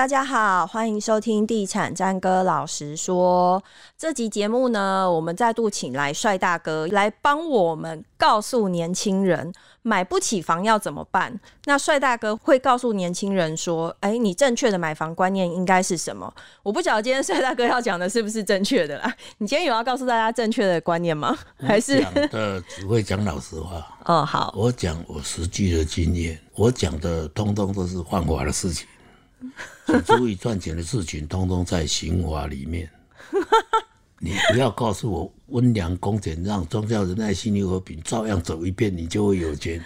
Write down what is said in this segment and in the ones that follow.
大家好，欢迎收听《地产詹哥老实说》这集节目呢，我们再度请来帅大哥来帮我们告诉年轻人买不起房要怎么办。那帅大哥会告诉年轻人说：“哎，你正确的买房观念应该是什么？”我不晓得今天帅大哥要讲的是不是正确的啦。你今天有要告诉大家正确的观念吗？还是讲的只会讲老实话？哦，好，我讲我实际的经验，我讲的通通都是犯法的事情。只注意赚钱的事情，通通在刑法里面。你不要告诉我温良恭俭让、宗教仁爱、信义和平，照样走一遍，你就会有钱。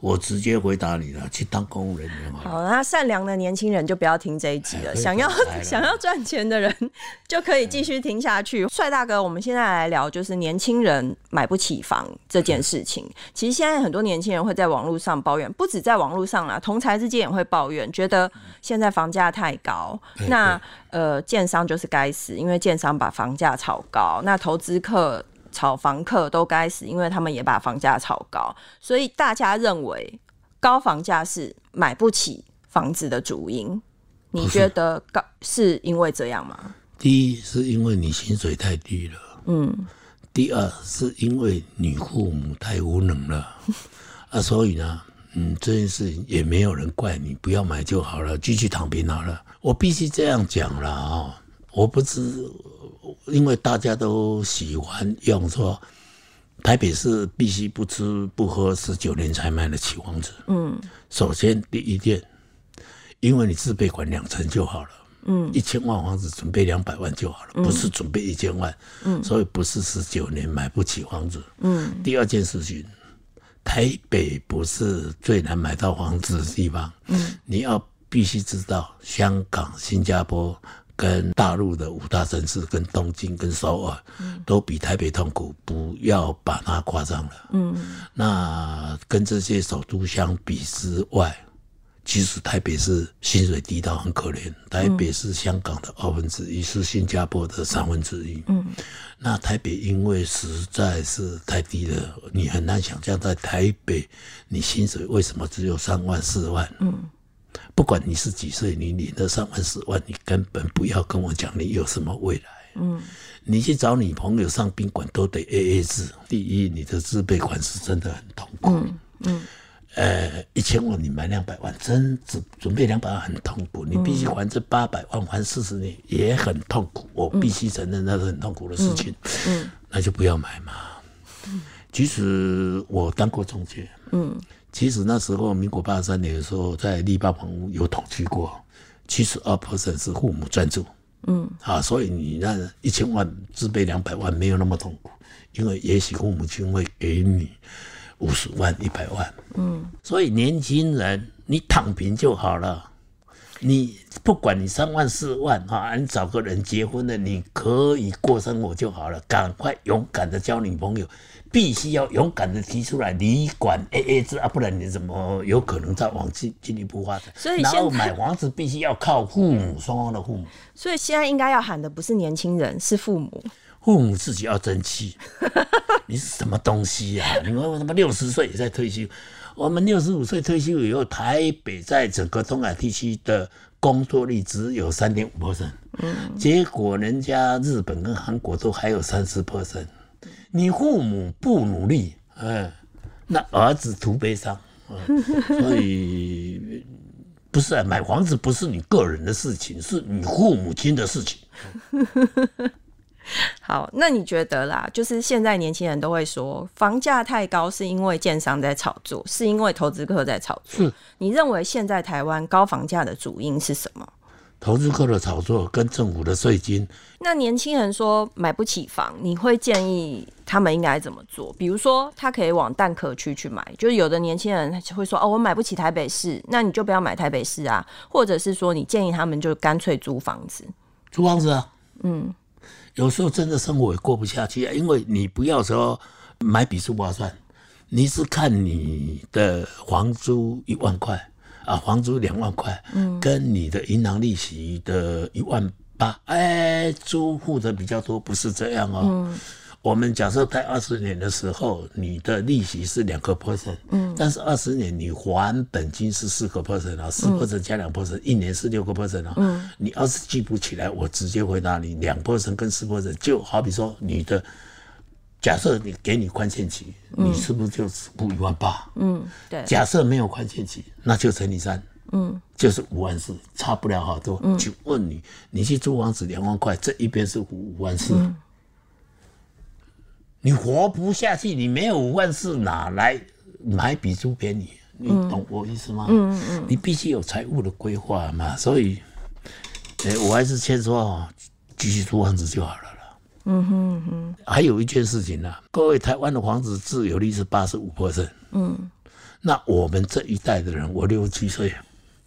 我直接回答你了，去当公务人员好。好，那善良的年轻人就不要听这一集了。哎、想要 想要赚钱的人就可以继续听下去。帅、哎、大哥，我们现在来聊，就是年轻人买不起房这件事情。哎、其实现在很多年轻人会在网络上抱怨，不止在网络上啦，同财之间也会抱怨，觉得现在房价太高。哎、那呃，建商就是该死，因为建商把房价炒高。那投资客。炒房客都该死，因为他们也把房价炒高，所以大家认为高房价是买不起房子的主因。你觉得高是因为这样吗？第一是因为你薪水太低了，嗯。第二是因为你父母太无能了，啊，所以呢，嗯，这件事情也没有人怪你，不要买就好了，继续躺平好了。我必须这样讲了啊，我不知。因为大家都喜欢用说，台北市必须不吃不喝十九年才买得起房子。嗯，首先第一点，因为你自备款两成就好了。嗯，一千万房子准备两百万就好了，不是准备一千万。嗯，所以不是十九年买不起房子。嗯，第二件事情，台北不是最难买到房子的地方。嗯，你要必须知道，香港、新加坡。跟大陆的五大城市，跟东京、跟首尔，都比台北痛苦，不要把它夸张了。嗯，那跟这些首都相比之外，其实台北是薪水低到很可怜。台北是香港的二分之一，是新加坡的三分之一。嗯，那台北因为实在是太低了，你很难想象在台北，你薪水为什么只有三万、四万？嗯。不管你是几岁，你领了三万四万，你根本不要跟我讲你有什么未来。嗯，你去找女朋友上宾馆都得 A A 制。第一，你的自备款是真的很痛苦。嗯嗯。呃，一千万你买两百万，真只准备两百万很痛苦。你必须还这八百万，还四十年也很痛苦。我必须承认那是很痛苦的事情。嗯。那就不要买嘛。嗯。其实我当过中介。嗯。其实那时候，民国八十三年的时候，在立霸房屋有统计过，七十二 percent 是父母赞助，嗯，啊，所以你那一千万自备两百万没有那么痛苦，因为也许父母亲会给你五十万、一百万，嗯，所以年轻人你躺平就好了，你不管你三万四万啊，你找个人结婚了，你可以过生活就好了，赶快勇敢的交女朋友。必须要勇敢的提出来，你管 A A 制啊，不然你怎么有可能再往进进一步发展？所以然后买房子必须要靠父母双方的父母。所以现在应该要喊的不是年轻人，是父母。父母自己要争气。你是什么东西呀、啊？你们为什么六十岁也在退休？我们六十五岁退休以后，台北在整个东海地区的工作率只有三点五 percent，嗯，结果人家日本跟韩国都还有三十 percent。你父母不努力，哎，那儿子徒悲伤，所以不是啊，买房子不是你个人的事情，是你父母亲的事情。好，那你觉得啦？就是现在年轻人都会说，房价太高是因为建商在炒作，是因为投资客在炒作。是你认为现在台湾高房价的主因是什么？投资客的炒作跟政府的税金。那年轻人说买不起房，你会建议他们应该怎么做？比如说，他可以往蛋壳区去买，就是有的年轻人会说：“哦，我买不起台北市，那你就不要买台北市啊。”或者是说，你建议他们就干脆租房子。租房子啊，嗯，有时候真的生活也过不下去啊，因为你不要说买笔数划算，你是看你的房租一万块。啊，房租两万块，嗯，跟你的银行利息的一万八，哎，租户的比较多，不是这样哦。嗯、我们假设贷二十年的时候，你的利息是两个 percent，嗯，但是二十年你还本金是四个 percent 啊，四 percent 加两 percent，一年是六个 percent 啊，嗯，你要是记不起来，我直接回答你，两 percent 跟四 percent，就好比说你的。假设你给你宽限期，你是不是就只付一万八？嗯，对。假设没有宽限期，那就乘以三，嗯，就是五万四，差不了好多。嗯，就问你，你去租房子两万块，这一边是五万四，嗯，你活不下去，你没有五万四，哪来买比租便宜？你懂我意思吗？嗯嗯嗯，你必须有财务的规划嘛。所以，欸，我还是先说哦，继续租房子就好了。嗯哼哼，还有一件事情呢、各位，台湾的房子自有率是八十五%。嗯，那我们这一代的人，我六七岁，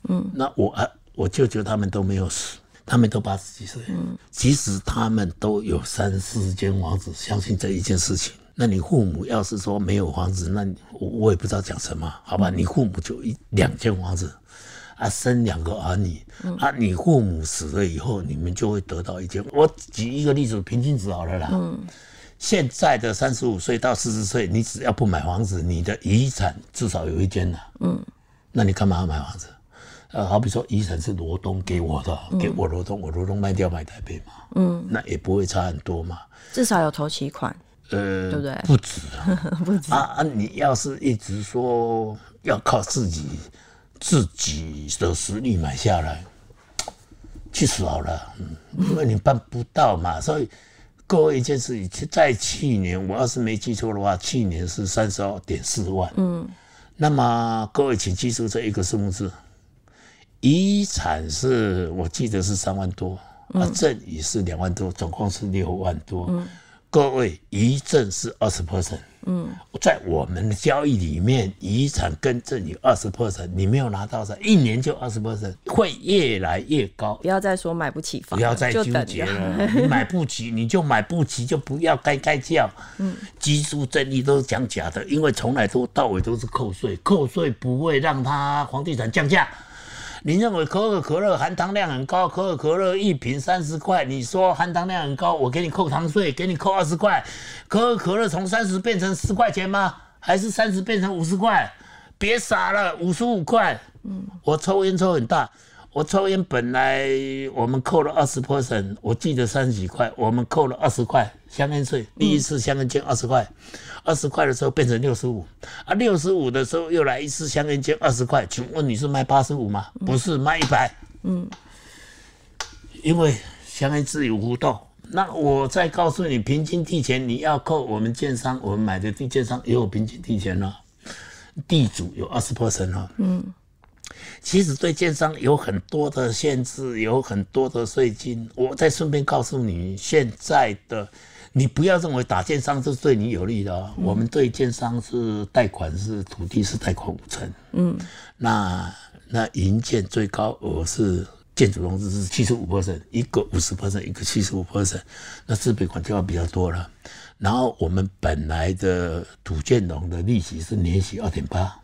嗯，那我啊，我舅舅他们都没有死，他们都八十几岁。嗯，即使他们都有三四间房子，相信这一件事情。那你父母要是说没有房子，那我我也不知道讲什么，好吧？你父母就一两间房子。啊，生两个儿女，啊，你父母死了以后，你们就会得到一间。我举一个例子，平均值好了啦。嗯，现在的三十五岁到四十岁，你只要不买房子，你的遗产至少有一间了。嗯，那你干嘛要买房子？呃，好比说遗产是罗东给我的，给我罗东，我罗东卖掉买台北嘛。嗯，那也不会差很多嘛。至少有头期款。呃，对不对？不止，不止啊啊！你要是一直说要靠自己。自己的实力买下来，去死好了，嗯，因为你办不到嘛。所以各位一件事情，在去年我要是没记错的话，去年是三十二点四万。嗯，那么各位请记住这一个数字，遗产是我记得是三万多，啊，赠与是两万多，总共是六万多。嗯，各位遗赠是二十 percent。嗯，在我们的交易里面，遗产跟赠与二十 percent，你没有拿到的，一年就二十 percent，会越来越高。不要再说买不起房，不要再纠结了。你买不起，你就买不起，就不要该该叫。嗯，基础赠与都是讲假的，因为从来都到尾都是扣税，扣税不会让他房地产降价。你认为可口可乐含糖量很高，可口可乐一瓶三十块，你说含糖量很高，我给你扣糖税，给你扣二十块，可口可乐从三十变成十块钱吗？还是三十变成五十块？别傻了，五十五块。嗯，我抽烟抽很大。我抽烟本来我们扣了二十 percent，我记得三十几块，我们扣了二十块香烟税。第一次香烟捐二十块，二十块的时候变成六十五，啊，六十五的时候又来一次香烟捐二十块，请问你是卖八十五吗？不是，卖一百。嗯，因为香烟自有互动。那我再告诉你，平均地权你要扣我们建商，我们买的地建商也有平均地权了，地主有二十 percent 哈。嗯。其实对建商有很多的限制，有很多的税金。我再顺便告诉你，现在的你不要认为打建商是对你有利的哦。嗯、我们对建商是贷款是土地是贷款五成，嗯，那那银建最高额是建筑融资是七十五 percent，一个五十 percent，一个七十五 percent，那自备款就要比较多了。然后我们本来的土建融的利息是年息二点八。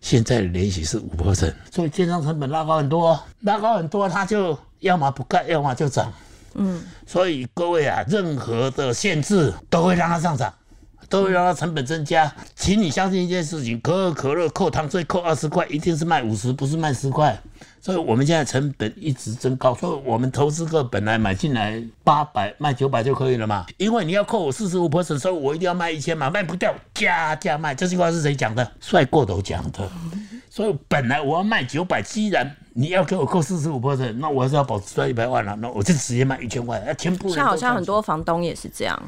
现在的联息是五 percent，所以建商成本拉高很多，拉高很多，它就要么不盖，要么就涨。嗯，所以各位啊，任何的限制都会让它上涨，都会让它成本增加。请你相信一件事情：可口可乐扣糖税扣二十块，一定是卖五十，不是卖十块。所以我们现在成本一直增高，所以我们投资客本来买进来八百卖九百就可以了嘛，因为你要扣我四十五 percent，所以我一定要卖一千嘛，卖不掉加价卖。这句话是谁讲的？帅过头讲的。所以本来我要卖九百，既然你要给我扣四十五 percent，那我还是要保持在一百万了，那我就直接卖一千万，全部。像好像很多房东也是这样，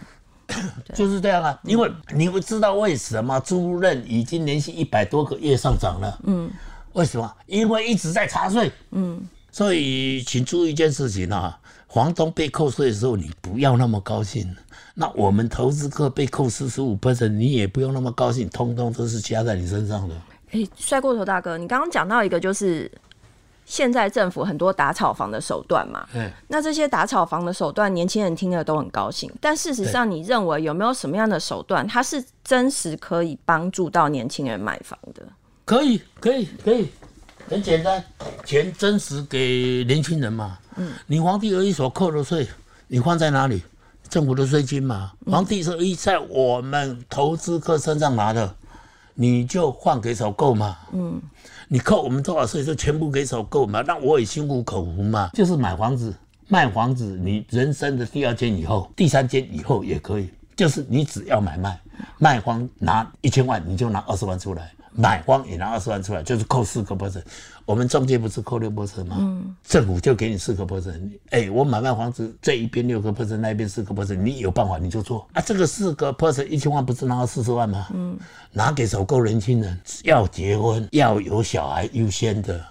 就是这样啊，因为你不知道为什么租赁已经连续一百多个月上涨了，嗯。为什么？因为一直在查税。嗯，所以请注意一件事情啊，房东被扣税的时候，你不要那么高兴。那我们投资客被扣四十五 percent，你也不用那么高兴，通通都是加在你身上的。哎、欸，帅过头大哥，你刚刚讲到一个，就是现在政府很多打炒房的手段嘛。嗯。那这些打炒房的手段，年轻人听了都很高兴。但事实上，你认为有没有什么样的手段，它是真实可以帮助到年轻人买房的？可以，可以，可以，很简单，钱真实给年轻人嘛。嗯，你房地合一所扣的税，你放在哪里？政府的税金嘛，房地是一在我们投资客身上拿的，你就换给首购嘛。嗯，你扣我们多少税就全部给首购嘛，那我也心服口服嘛。就是买房子、卖房子，你人生的第二间以后、第三间以后也可以，就是你只要买卖，卖方拿一千万，你就拿二十万出来。买方也拿二十万出来，就是扣四个 percent。我们中介不是扣六 percent 吗？政府就给你四个 percent。哎，我买卖房子这一边六个 percent，那边四个 percent，你有办法你就做啊。这个四个 percent 一千万不是拿到四十万吗？嗯，拿给首购年轻人，要结婚要有小孩优先的。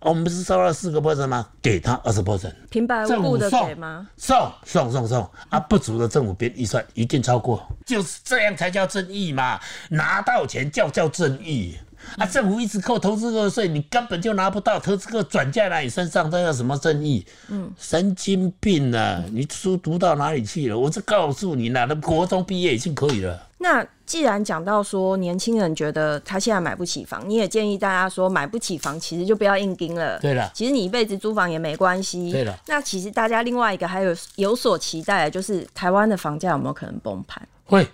我们不是收了四个 percent 吗？给他二十 percent，平白无故的给吗？送送送送啊！不足的政府编预算一定超过，就是这样才叫正义嘛！拿到钱叫叫正义啊！政府一直扣投资客税，你根本就拿不到，投资客转嫁在你身上，这叫什么正义？嗯，神经病啊！你书读到哪里去了？我是告诉你，那国中毕业已经可以了。那既然讲到说年轻人觉得他现在买不起房，你也建议大家说买不起房其实就不要硬盯了。对了，其实你一辈子租房也没关系。对了，那其实大家另外一个还有有所期待的就是台湾的房价有没有可能崩盘？会，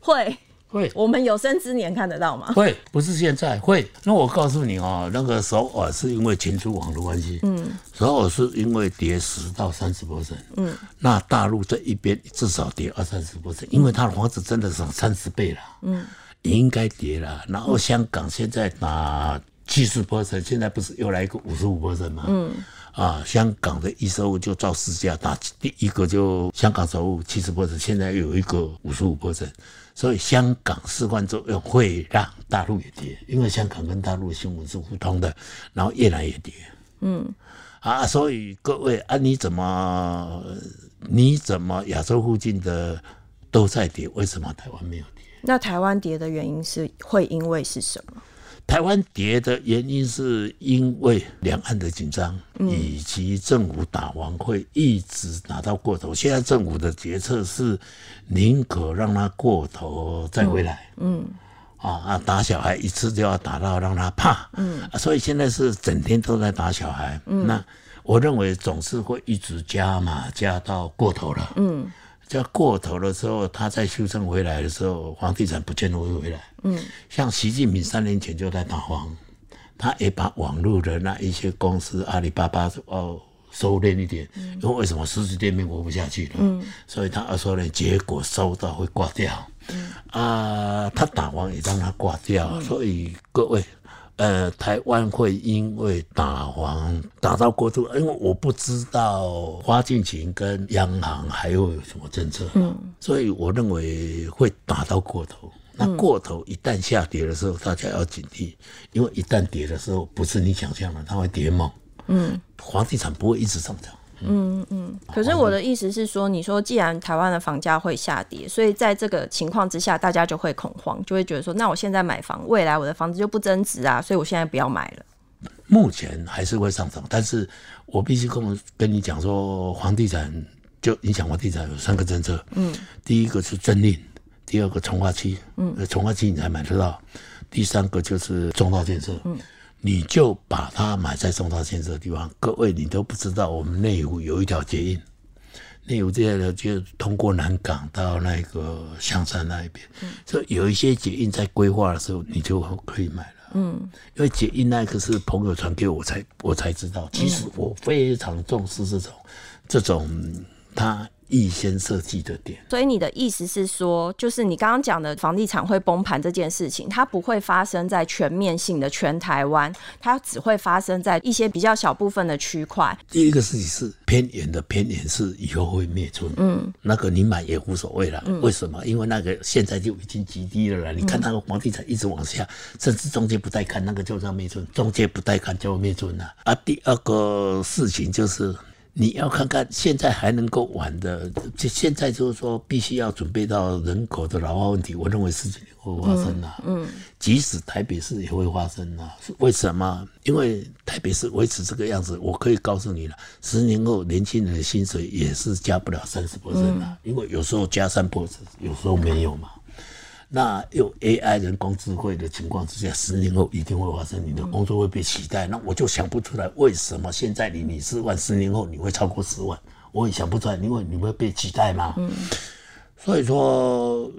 会。会，我们有生之年看得到吗？会，不是现在会。那我告诉你哦，那个首尔是因为秦出网的关系，嗯，首尔是因为跌十到三十 percent，嗯，那大陆这一边至少跌二三十 percent，因为它的房子真的涨三十倍了，嗯，应该跌了。然后香港现在打七十 percent，现在不是又来一个五十五 percent 吗？嗯，啊，香港的一收就造市价打第一个就香港首尔七十 percent，现在又有一个五十五 percent。所以香港示范作用会让大陆也跌，因为香港跟大陆的新闻是互通的，然后越来越跌。嗯，啊，所以各位啊，你怎么你怎么亚洲附近的都在跌，为什么台湾没有跌？那台湾跌的原因是会因为是什么？台湾跌的原因是因为两岸的紧张，以及政府打完会一直打到过头。现在政府的决策是宁可让它过头再回来。嗯，啊啊，打小孩一次就要打到让他怕。嗯，所以现在是整天都在打小孩。嗯，那我认为总是会一直加嘛加到过头了。嗯。叫过头的时候，他再修正回来的时候，房地产不见得会回来。嗯，像习近平三年前就在打房，他也把网络的那一些公司，阿里巴巴哦收敛一点，嗯、因为为什么实体店面活不下去了？嗯，所以他二说呢，结果收到会挂掉。嗯啊，他打完也让他挂掉，嗯、所以各位。呃，台湾会因为打黄打到过度，因为我不知道花敬群跟央行还会有什么政策，嗯，所以我认为会打到过头。那过头一旦下跌的时候，大家要警惕，因为一旦跌的时候，不是你想象的，它会跌猛，嗯，房地产不会一直上涨。嗯嗯，可是我的意思是说，你说既然台湾的房价会下跌，所以在这个情况之下，大家就会恐慌，就会觉得说，那我现在买房，未来我的房子就不增值啊，所以我现在不要买了。目前还是会上涨，但是我必须跟我跟你讲说，房地产就影响房地产有三个政策，嗯，第一个是政令，第二个从化期，嗯，从化期你才买得到，第三个就是重大建设，嗯。你就把它买在重大建设的地方。各位，你都不知道，我们内湖有一条捷运，内湖这条就通过南港到那个香山那一边。嗯，所以有一些捷运在规划的时候，你就可以买了。嗯，因为捷运那个是朋友传给我才我才知道。其实我非常重视这种这种它。预先设计的点，所以你的意思是说，就是你刚刚讲的房地产会崩盘这件事情，它不会发生在全面性的全台湾，它只会发生在一些比较小部分的区块。第一个事情是偏远的偏远是以后会灭村，嗯，那个你买也无所谓了。嗯、为什么？因为那个现在就已经极低了啦。你看那个房地产一直往下，甚至中介不带看，那个就叫灭村。中介不带看就灭村了。啊，第二个事情就是。你要看看现在还能够玩的，就现在就是说必须要准备到人口的老化问题。我认为十几年会发生啊，嗯，嗯，即使台北市也会发生啊。为什么？因为台北市维持这个样子，我可以告诉你了，十年后年轻人的薪水也是加不了三十 percent 的，因为有时候加三 percent，有时候没有嘛。那有 AI 人工智慧的情况之下，十年后一定会发生，你的工作会被取代。那我就想不出来，为什么现在你你四万，十年后你会超过十万？我也想不出来，因为你会被取代嘛。嗯，所以说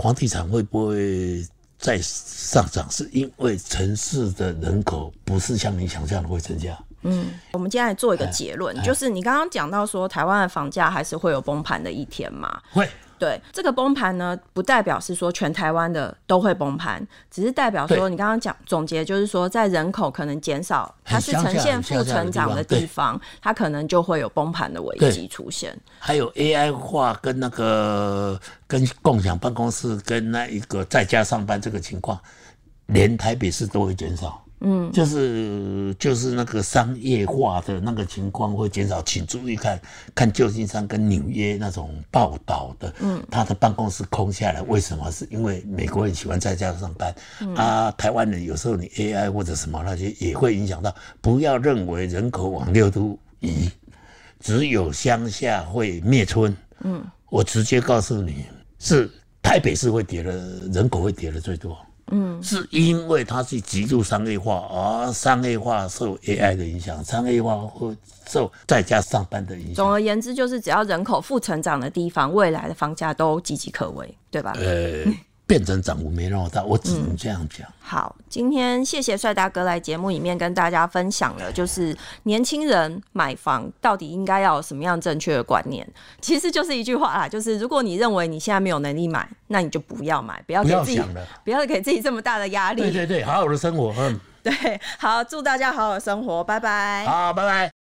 房地产会不会再上涨，是因为城市的人口不是像你想象的会增加。嗯，我们今天来做一个结论，就是你刚刚讲到说，台湾的房价还是会有崩盘的一天嘛？会。对，这个崩盘呢，不代表是说全台湾的都会崩盘，只是代表说你刚刚讲总结，就是说在人口可能减少，它是呈现负成长的地方，它可能就会有崩盘的危机出现。还有 AI 化跟那个跟共享办公室跟那一个在家上班这个情况，连台北市都会减少。嗯，就是就是那个商业化的那个情况会减少，请注意看看旧金山跟纽约那种报道的，嗯，他的办公室空下来，为什么？是因为美国人喜欢在家上班，嗯、啊，台湾人有时候你 AI 或者什么那些也会影响到。不要认为人口往六都移，只有乡下会灭村。嗯，我直接告诉你是台北市会跌的，人口会跌的最多。嗯，是因为它是极度商业化，而商业化受 AI 的影响，商业化会受在家上班的影响。总而言之，就是只要人口负成长的地方，未来的房价都岌岌可危，对吧？呃。变成涨幅没那么大，我只能这样讲、嗯。好，今天谢谢帅大哥来节目里面跟大家分享了，就是年轻人买房到底应该要有什么样正确的观念。其实就是一句话啦，就是如果你认为你现在没有能力买，那你就不要买，不要给自己，不要想了，不要给自己这么大的压力。对对对，好好的生活，嗯，对，好，祝大家好好生活，拜拜。好，拜拜。